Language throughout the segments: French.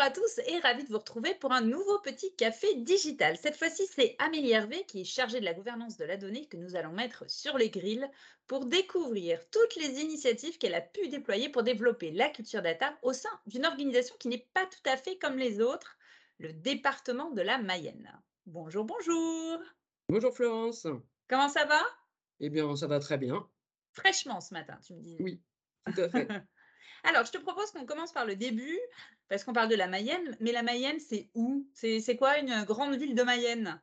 à tous et ravi de vous retrouver pour un nouveau petit café digital. Cette fois-ci, c'est Amélie Hervé qui est chargée de la gouvernance de la donnée que nous allons mettre sur les grilles pour découvrir toutes les initiatives qu'elle a pu déployer pour développer la culture data au sein d'une organisation qui n'est pas tout à fait comme les autres, le département de la Mayenne. Bonjour, bonjour. Bonjour Florence. Comment ça va? Eh bien, ça va très bien. Fraîchement ce matin, tu me dis. Oui, tout à fait. Alors, je te propose qu'on commence par le début, parce qu'on parle de la Mayenne, mais la Mayenne, c'est où? C'est quoi une grande ville de Mayenne?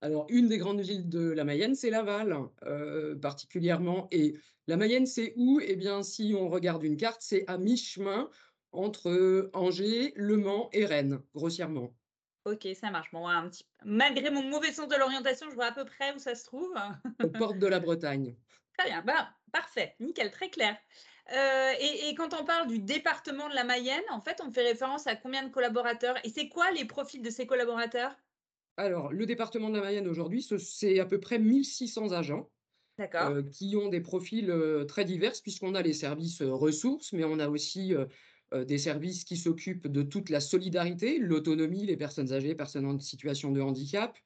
Alors, une des grandes villes de la Mayenne, c'est Laval, euh, particulièrement. Et la Mayenne, c'est où? Eh bien, si on regarde une carte, c'est à mi-chemin entre Angers, Le Mans et Rennes, grossièrement. Ok, ça marche. Bon, un petit... Malgré mon mauvais sens de l'orientation, je vois à peu près où ça se trouve. Aux portes de la Bretagne. Très bien, bah, parfait, nickel, très clair. Euh, et, quand on parle du département de la Mayenne, en fait, on fait référence à combien de collaborateurs Et c'est quoi les profils de ces collaborateurs? Alors, le département de la Mayenne aujourd'hui, c'est à peu près 1600 agents. Euh, qui ont des profils euh, très divers, puisqu'on a les services ressources, mais on a aussi des services qui s'occupent de toute la solidarité, l'autonomie, les personnes âgées, personnes en situation de handicap,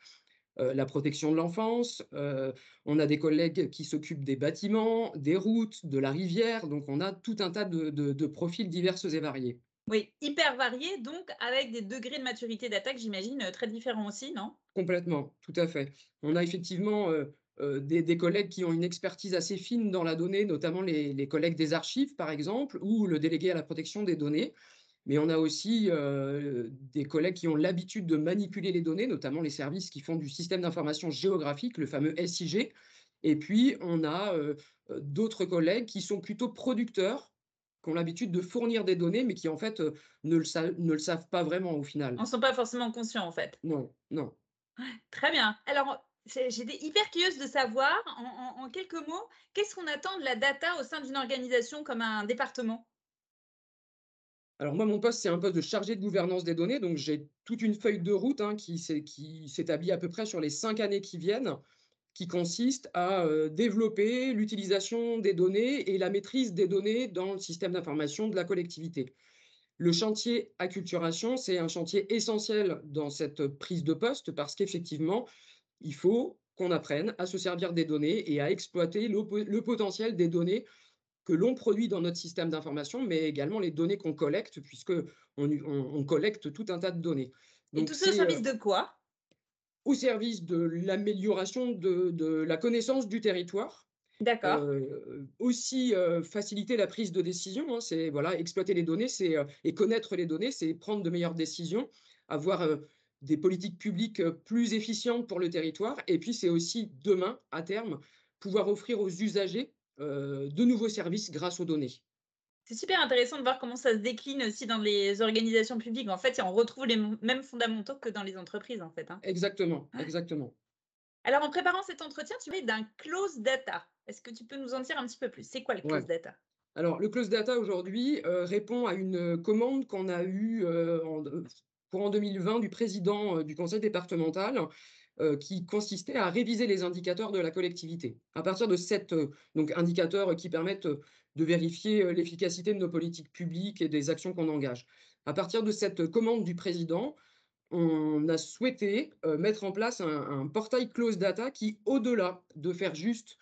euh, la protection de l'enfance. Euh, on a des collègues qui s'occupent des bâtiments, des routes, de la rivière. Donc, on a tout un tas de, profils divers et variés. Oui, hyper variés, donc avec des degrés de maturité d'attaque, j'imagine, euh, très différents aussi, non? Complètement, tout à fait. On a effectivement des, collègues qui ont une expertise assez fine dans la donnée, notamment les collègues des archives, par exemple, ou le délégué à la protection des données mais on a aussi euh, des collègues qui ont l'habitude de manipuler les données, notamment les services qui font du système d'information géographique, le fameux SIG. Et puis, on a euh, d'autres collègues qui sont plutôt producteurs, qui ont l'habitude de fournir des données, mais qui en fait euh, ne, le ne, le savent pas vraiment au final. On ne sont pas forcément conscients en fait. Non, non. Très bien. Alors, J'étais hyper curieuse de savoir, en quelques mots, qu'est-ce qu'on attend de la data au sein d'une organisation comme un département? Alors moi, mon poste, c'est un poste de chargé de gouvernance des données. Donc j'ai toute une feuille de route hein, qui s'établit à peu près sur les cinq années qui viennent, qui consiste à développer l'utilisation des données et la maîtrise des données dans le système d'information de la collectivité. Le chantier acculturation, c'est un chantier essentiel dans cette prise de poste parce qu'effectivement, il faut qu'on apprenne à se servir des données et à exploiter le potentiel des données que l'on produit dans notre système d'information, mais également les données qu'on collecte, puisqu'on on, collecte tout un tas de données. Et tout ça au service euh, de quoi? Au service de l'amélioration de, la connaissance du territoire. D'accord. Euh, aussi euh, faciliter la prise de décision, hein, c'est voilà, exploiter les données c'est, et connaître les données, c'est prendre de meilleures décisions, avoir des politiques publiques plus efficientes pour le territoire. Et puis c'est aussi demain, à terme, pouvoir offrir aux usagers de nouveaux services grâce aux données. C'est super intéressant de voir comment ça se décline aussi dans les organisations publiques. En fait, on retrouve les mêmes fondamentaux que dans les entreprises, en fait. Hein. Exactement, exactement. Alors, en préparant cet entretien, tu parlais d'un close data. Est-ce que tu peux nous en dire un petit peu plus? C'est quoi le close data? Alors, le close data aujourd'hui euh, répond à une commande qu'on a eue euh, en, pour en 2020 du président du conseil départemental euh, qui consistait à réviser les indicateurs de la collectivité. À partir de sept euh, indicateurs qui permettent euh, de vérifier l'efficacité de nos politiques publiques et des actions qu'on engage. À partir de cette commande du président, on a souhaité mettre en place un, portail close data qui, au-delà de faire juste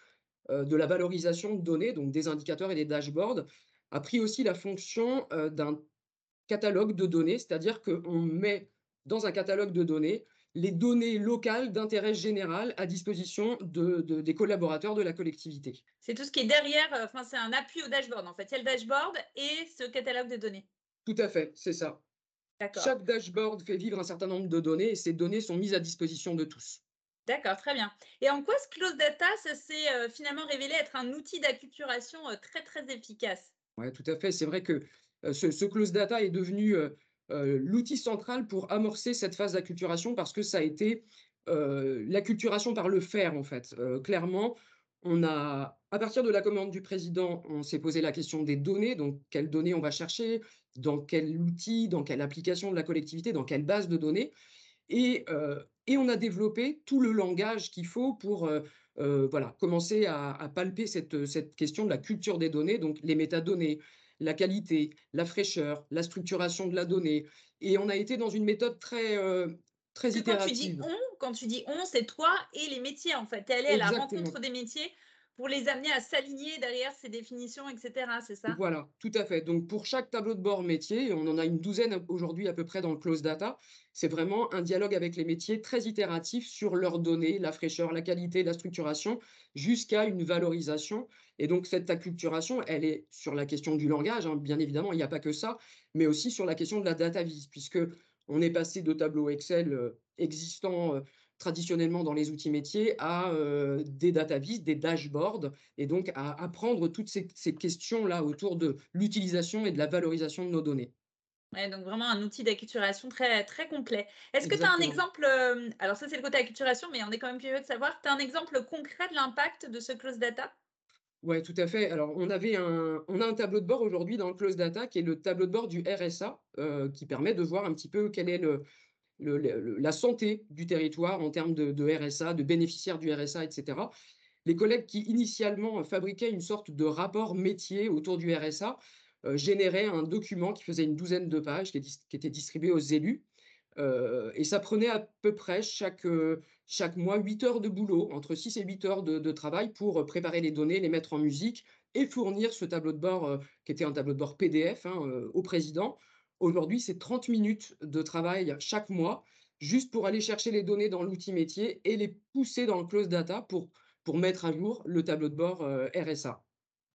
de la valorisation de données, donc des indicateurs et des dashboards, a pris aussi la fonction d'un catalogue de données, c'est-à-dire qu'on met dans un catalogue de données les données locales d'intérêt général à disposition de, des collaborateurs de la collectivité. C'est tout ce qui est derrière, euh, enfin c'est un appui au dashboard en fait. Il y a le dashboard et ce catalogue de données. Tout à fait, c'est ça. Chaque dashboard fait vivre un certain nombre de données et ces données sont mises à disposition de tous. D'accord, très bien. Et en quoi ce close data, ça s'est euh, finalement révélé être un outil d'acculturation euh, très très efficace? Oui, tout à fait. C'est vrai que ce, ce, close data est devenu l'outil central pour amorcer cette phase d'acculturation parce que ça a été euh, l'acculturation par le faire, en fait. Euh, clairement, on a, à partir de la commande du président, on s'est posé la question des données, donc quelles données on va chercher, dans quel outil, dans quelle application de la collectivité, dans quelle base de données. Et, on a développé tout le langage qu'il faut pour voilà, commencer à, palper cette, question de la culture des données, donc les métadonnées, la qualité, la fraîcheur, la structuration de la donnée. Et on a été dans une méthode très, heu, très que quand tu dis itérative. «on», quand tu dis «on», c'est toi et les métiers, en fait. Tu es allé à la rencontre des métiers pour les amener à s'aligner derrière ces définitions et cetera, c'est ça? Voilà, tout à fait. Donc pour chaque tableau de bord métier, on en a une douzaine aujourd'hui à peu près dans le close data, c'est vraiment un dialogue avec les métiers très itératif sur leurs données, la fraîcheur, la qualité, la structuration, jusqu'à une valorisation. Et donc cette acculturation, elle est sur la question du langage, hein, bien évidemment, il n'y a pas que ça, mais aussi sur la question de la data vise, puisque on est passé de tableaux Excel euh, existants euh, traditionnellement dans les outils métiers à euh, des data vis, des dashboards, et donc à apprendre toutes ces, ces questions-là autour de l'utilisation et de la valorisation de nos données. Ouais, donc vraiment un outil d'acculturation très, très complet. Est-ce que tu as un exemple, hem, alors ça, c'est le côté acculturation, mais on est quand même curieux de savoir, tu as un exemple concret de l'impact de ce close data? Ouais, tout à fait. Alors, on avait un, on a un tableau de bord aujourd'hui dans le close data qui est le tableau de bord du RSA, euh, qui permet de voir un petit peu quelle est le, la santé du territoire en termes de, RSA, de bénéficiaires du RSA, etc. Les collègues qui initialement fabriquaient une sorte de rapport métier autour du RSA euh, généraient un document qui faisait une douzaine de pages, qui, était distribué aux élus. Euh, et ça prenait à peu près chaque, euh, chaque mois 8 heures de boulot, entre 6 et 8 heures de, travail pour euh, préparer les données, les mettre en musique et fournir ce tableau de bord, euh, qui était un tableau de bord PDF, hein, euh, au président. Aujourd'hui, c'est 30 minutes de travail chaque mois, juste pour aller chercher les données dans l'outil métier et les pousser dans le close data pour, pour mettre à jour le tableau de bord euh, RSA.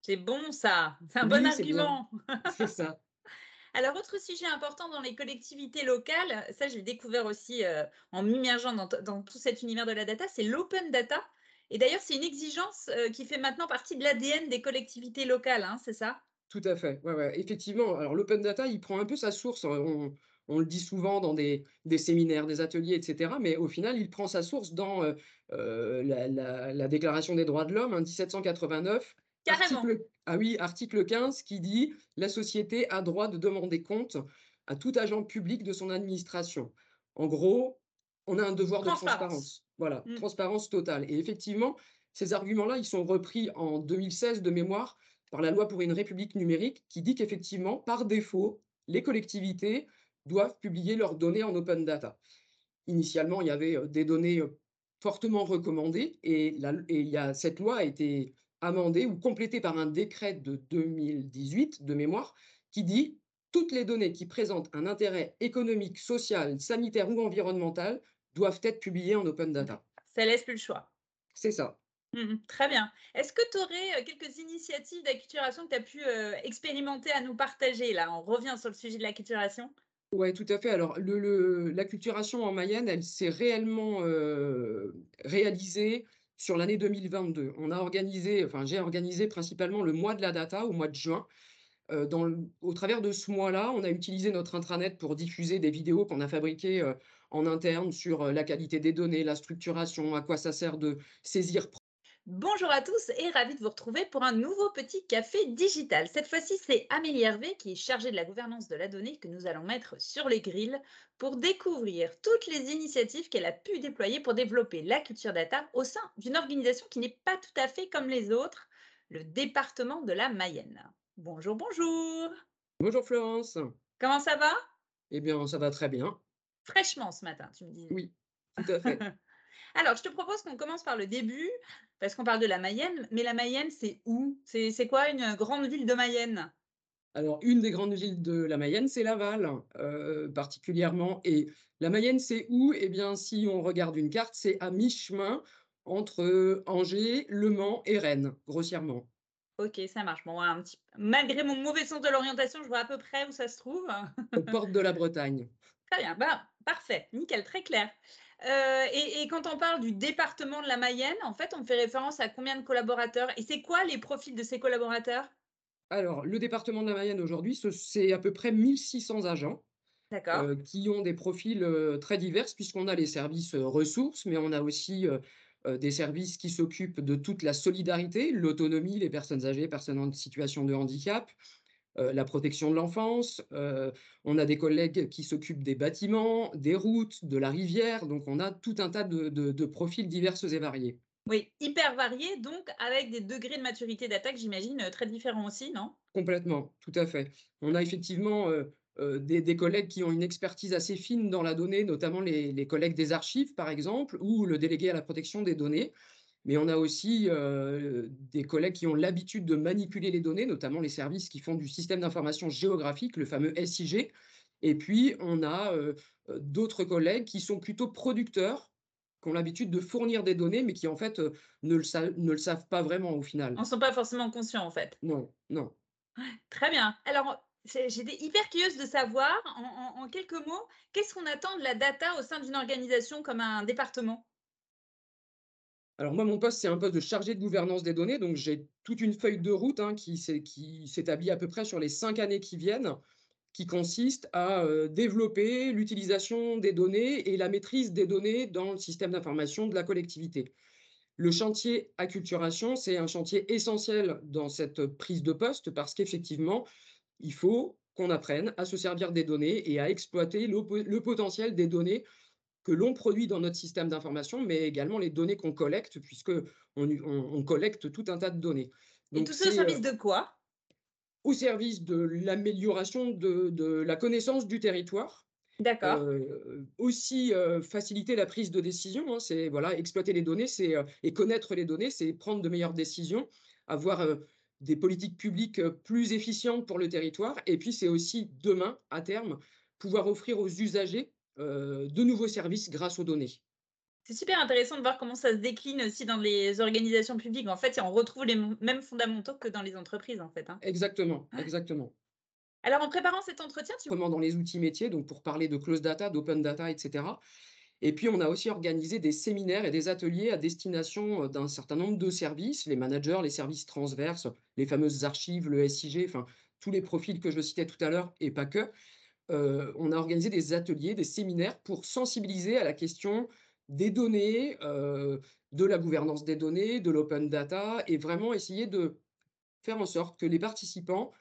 C'est bon ça, c'est un bon Oui, argument. c'est ça. Alors, autre sujet important dans les collectivités locales, ça je l'ai découvert aussi, heu, en m'immergeant dans tout cet univers de la data, c'est l'open data et d'ailleurs, c'est une exigence, heu, qui fait maintenant partie de l'ADN des collectivités locales, hein, c'est ça? Tout à fait, ouais, ouais, effectivement. Alors l'open data, il prend un peu sa source, heu, on on le dit souvent dans des des séminaires, des ateliers et cetera, mais au final, il prend sa source dans, heu heu, la la la déclaration des droits de l'homme, hein, 1789, Carrément, article ah oui, article 15 qui dit: «La société a droit de demander compte à tout agent public de son administration». En gros, on a un devoir de transparence. transparence. Voilà, Mmh. transparence totale et effectivement, ces arguments-là, ils sont repris en 2016 de mémoire par la loi pour une république numérique qui dit qu'effectivement, par défaut, les collectivités doivent publier leurs données en open data. Initialement, il y avait euh, des données euh, fortement recommandées et, la- et il y a, cette loi a été amendée ou complétée par un décret de 2018 de mémoire qui dit toutes les données qui présentent un intérêt économique, social, sanitaire ou environnemental doivent être publiées en open data. ça laisse plus le choix. C'est ça. Mmh mh. Très bien. Est-ce que tu aurais, quelques initiatives d'acculturation que tu as pu, expérimenter à nous partager là? On revient sur le sujet de l'acculturation. Ouais, tout à fait. Alors, l'acculturation en Mayenne, elle s'est réellement, réalisée sur l'année 2022. On a organisé, enfin, j'ai organisé principalement le mois de la data au mois de juin. Au travers de ce mois-là, on a utilisé notre intranet pour diffuser des vidéos qu'on a fabriquées, en interne sur, la qualité des données, la structuration, à quoi ça sert de saisir Bonjour à tous et ravi de vous retrouver pour un nouveau petit café digital. Cette fois-ci, c'est Amélie Hervé qui est chargée de la gouvernance de la donnée que nous allons mettre sur les grilles pour découvrir toutes les initiatives qu'elle a pu déployer pour développer la culture data au sein d'une organisation qui n'est pas tout à fait comme les autres, le département de la Mayenne. Bonjour, bonjour. bonjour Florence. Comment ça va? Eh bien, ça va très bien. Fraîchement ce matin, tu me disais. Oui, tout à fait. Alors, je te propose qu'on commence par le début, parce qu'on parle de la Mayenne, mais la Mayenne, c'est où? C'est quoi une grande ville de Mayenne? Alors, une des grandes villes de la Mayenne, c'est Laval, heu, particulièrement et la Mayenne, c'est où? Eh bien, si on regarde une carte, c'est à mi-chemin entre, Angers, Le Mans et Rennes, grossièrement, OK, ça marche. Bon, un petit malgré mon mauvais sens de l'orientation, je vois à peu près où ça se trouve. aux portes de la Bretagne. Très bien, bah, parfait, nickel, très clair. Heu et et quand on parle du département de la Mayenne, en fait, on fait référence à combien de collaborateurs? Et c'est quoi les profils de ces collaborateurs? Alors, le département de la Mayenne aujourd'hui, ce c'est à peu près 1 600 agents, heu, qui ont des profils, heu, très divers puisqu'on a les services, ressources, mais on a aussi, des services qui s'occupent de toute la solidarité, l'autonomie, les personnes âgées, personnes en situation de handicap, heu, la protection de l'enfance, heu, on a des collègues qui s'occupent des bâtiments, des routes, de la rivière, donc on a tout un tas de de de profils diverses et variés. Oui, hyper varié, donc avec des degrés de maturité d'attaque, j'imagine, heu, très différents aussi, non? Complètement, tout à fait. On a effectivement, des des collègues qui ont une expertise assez fine dans la donnée, notamment les les collègues des archives, par exemple, ou le délégué à la protection des données. Mais on a aussi, heu, des collègues qui ont l'habitude de manipuler les données, notamment les services qui font du système d'information géographique, le fameux SIG. Et puis on a, heu heu, d'autres collègues qui sont plutôt producteurs, qui ont l'habitude de fournir des données, mais qui en fait, ne le sa ne le savent pas vraiment au final. En sont pas forcément conscients, en fait. Non, non. Très bien. Alors, j'étais hyper curieuse de savoir, en en en quelques mots, qu'est-ce qu'on attend de la data au sein d'une organisation comme un département? Alors moi, mon poste, c'est un poste de chargé de gouvernance des données, donc j'ai toute une feuille de route, hein, qui s'é qui s'établit à peu près sur les 5 années qui viennent, qui consiste à, heu, développer l'utilisation des données et la maîtrise des données dans le système d'information de la collectivité. Le chantier acculturation, c'est un chantier essentiel dans cette prise de poste parce qu'effectivement, il faut qu'on apprenne à se servir des données et à exploiter le potentiel des données que l'on produit dans notre système d'information, mais également les données qu'on collecte puisqu'on u on on collecte tout un tas de données. Et tout ça au service heu de quoi? au service de l'amélioration de de la connaissance du territoire, D'accord. heu, aussi, heu, faciliter la prise de décision, hein. C'est voilà, exploiter les données, c'est, et connaître les données, c'est prendre de meilleures décisions, avoir, des politiques publiques, plus efficientes pour le territoire et puis c'est aussi demain, à terme, pouvoir offrir aux usagers, de nouveaux services grâce aux données. C'est super intéressant de voir comment ça se décline aussi dans les organisations publiques. En fait, on retrouve les mêmes fondamentaux que dans les entreprises, en fait, hein. Exactement, Ouais. exactement. Alors en préparant cet entretien, tu Comment dans les outils métiers, donc pour parler de closed data, d'open data et cetera. Et puis on a aussi organisé des séminaires et des ateliers à destination, heu, d'un certain nombre de services, les managers, les services transverses, les fameuses archives, le SIG, enfin tous les profils que je citais tout à l'heure et pas que. Heu, on a organisé des ateliers, des séminaires pour sensibiliser à la question des données, heu, de la gouvernance des données, de l'open data et vraiment essayer de faire en sorte que les participants,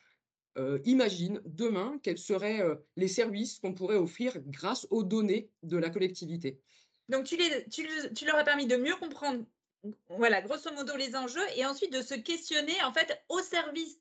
heu, imaginent demain quels seraient, les services qu'on pourrait offrir grâce aux données de la collectivité. Donc tu leur as permis de mieux comprendre, voilà, grosso modo les enjeux et ensuite de se questionner, en fait, au service,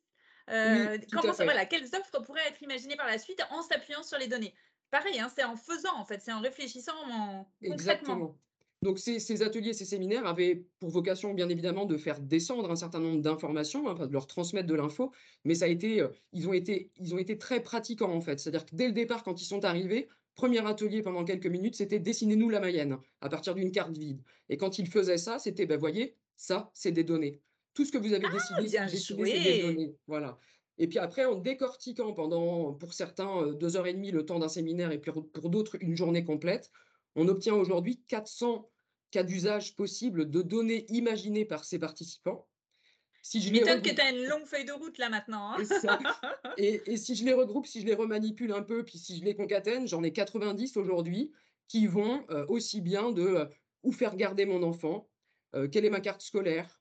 Oui, comment voilà, quelles offres pourraient être imaginées par la suite en s'appuyant sur les données? Pareil, hein, c'est en faisant, en fait, c'est en réfléchissant en concrètement. Exactement. Donc ces ces ateliers, ces séminaires avaient pour vocation, bien évidemment, de faire descendre un certain nombre d'informations, hein, de leur transmettre de l'info, mais ça a été, heu, ils ont été ils ont été très pratiquants, en fait. C'est-à-dire que dès le départ, quand ils sont arrivés, 1er atelier pendant quelques minutes, c'était: «Dessinez-nous la Mayenne à partir d'une carte vide» et quand ils faisaient ça, c'était: «Bah, voyez, ça, c'est des données. Tout ce que vous avez Ah, décidé bien joué! données». Voilà et puis après, en décortiquant pendant, pour certains, heu, 2 heures et demie, le temps d'un séminaire et pour pour d'autres, une journée complète, on obtient aujourd'hui 400 cas d'usage possibles de données imaginées par ces participants. Si je les m'étonnes que regroupe tu as une longue feuille de route là maintenant, hein? ça et et si je les regroupe, si je les remanipule un peu, puis si je les concatène, j'en ai 90 aujourd'hui qui vont, heu, aussi bien de, heu, où faire garder mon enfant, quelle est ma carte scolaire,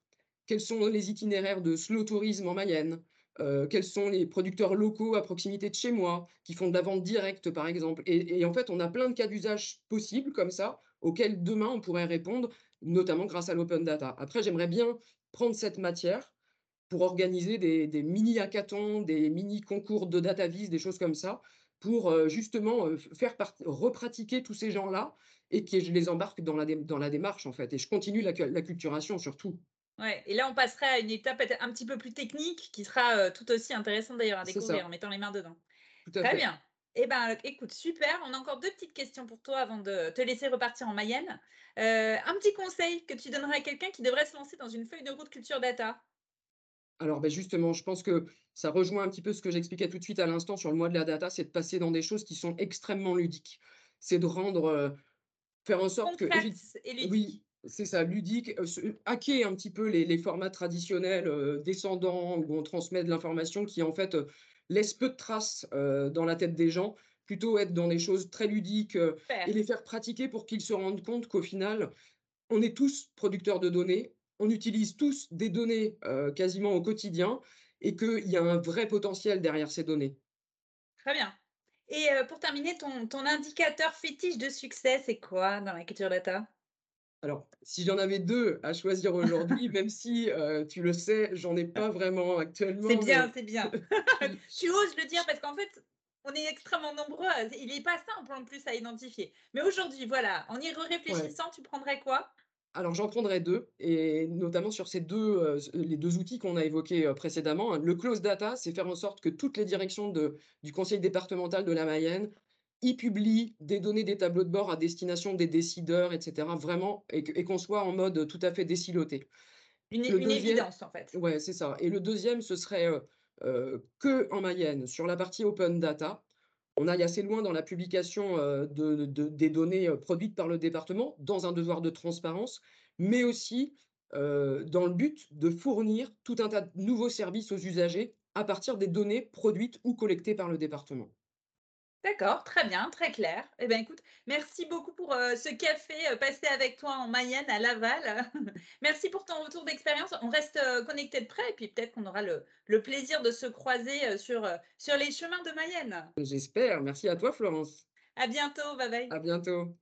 quels sont les itinéraires de slow tourisme en Mayenne, heu, quels sont les producteurs locaux à proximité de chez moi, qui font de la vente directe, par exemple et en fait, on a plein de cas d'usage possibles comme ça, auxquels demain on pourrait répondre, notamment grâce à l'open data. Après, j'aimerais bien prendre cette matière pour organiser des des mini hackathons, des mini concours de data viz, des choses comme ça, pour, heu, justement, heu, f faire repratiquer tous ces gens-là et que je les embarque dans la la démarche, en fait et je continue l'acc l'acculturation surtout. Ouais et là, on passerait à une étape peut-être un petit peu plus technique qui sera, heu, tout aussi intéressante d'ailleurs à découvrir en mettant les mains dedans. Tout à Très fait. bien. Et ben, écoute, super, on a encore 2 petites questions pour toi avant de te laisser repartir en Mayenne. Heu, un petit conseil que tu donnerais à quelqu'un qui devrait se lancer dans une feuille de route culture data? Alors, beh, justement, je pense que ça rejoint un petit peu ce que j'expliquais tout de suite à l'instant sur le mois de la data, c'est de passer dans des choses qui sont extrêmement ludiques. C'est de rendre, heu, faire en sorte Concrète et oui, ludique. C'est ça, ludique, se hacker un petit peu les les formats traditionnels, heu, descendants où on transmet de l'information qui, en fait, heu, laisse peu de traces, dans la tête des gens. Plutôt être dans des choses très ludiques, et les faire pratiquer pour qu'ils se rendent compte qu'au final, on est tous producteurs de données, on utilise tous des données, quasiment au quotidien et qu'il y a un vrai potentiel derrière ces données. Très bien et pour terminer, ton ton indicateur fétiche de succès, c'est quoi dans la culture data? Alors, si j'en avais 2 à choisir aujourd'hui, même si, heu, tu le sais, j'en ai pas vraiment C'est actuellement, bien, mais c'est bien. Tu oses le dire parce qu'en fait, on est extrêmement nombreux il est pas simple en plus à identifier. Mais aujourd'hui, voilà, en y ouais. réfléchissant, tu prendrais quoi? Alors j'en prendrai 2 et notamment sur ces 2, heu, s les 2 outils qu'on a évoqués, précédemment. Le close data, c'est faire en sorte que toutes les directions de du conseil départemental de la Mayenne y publient des données, des tableaux de bord à destination des décideurs et cetera, vraiment et que et qu'on soit en mode tout à fait désiloté. Une une deuxième, évidence en fait. ouais, c'est ça et le deuxième, ce serait, heu heu, qu'en Mayenne, sur la partie open data, on aille assez loin dans la publication, heu, de de des données, heu, produites par le département, dans un devoir de transparence, mais aussi, dans le but de fournir tout un tas de nouveaux services aux usagers à partir des données produites ou collectées par le département. D'accord, très bien, très clair. Eh bien, écoute, merci beaucoup pour, ce café, passé avec toi en Mayenne, à Laval. Merci pour ton retour d'expérience. On reste, heu, connectés de près et puis peut-être qu'on aura le le plaisir de se croiser, sur, sur les chemins de Mayenne. J'espère. Merci à toi, Florence. À bientôt, bye bye. À bientôt.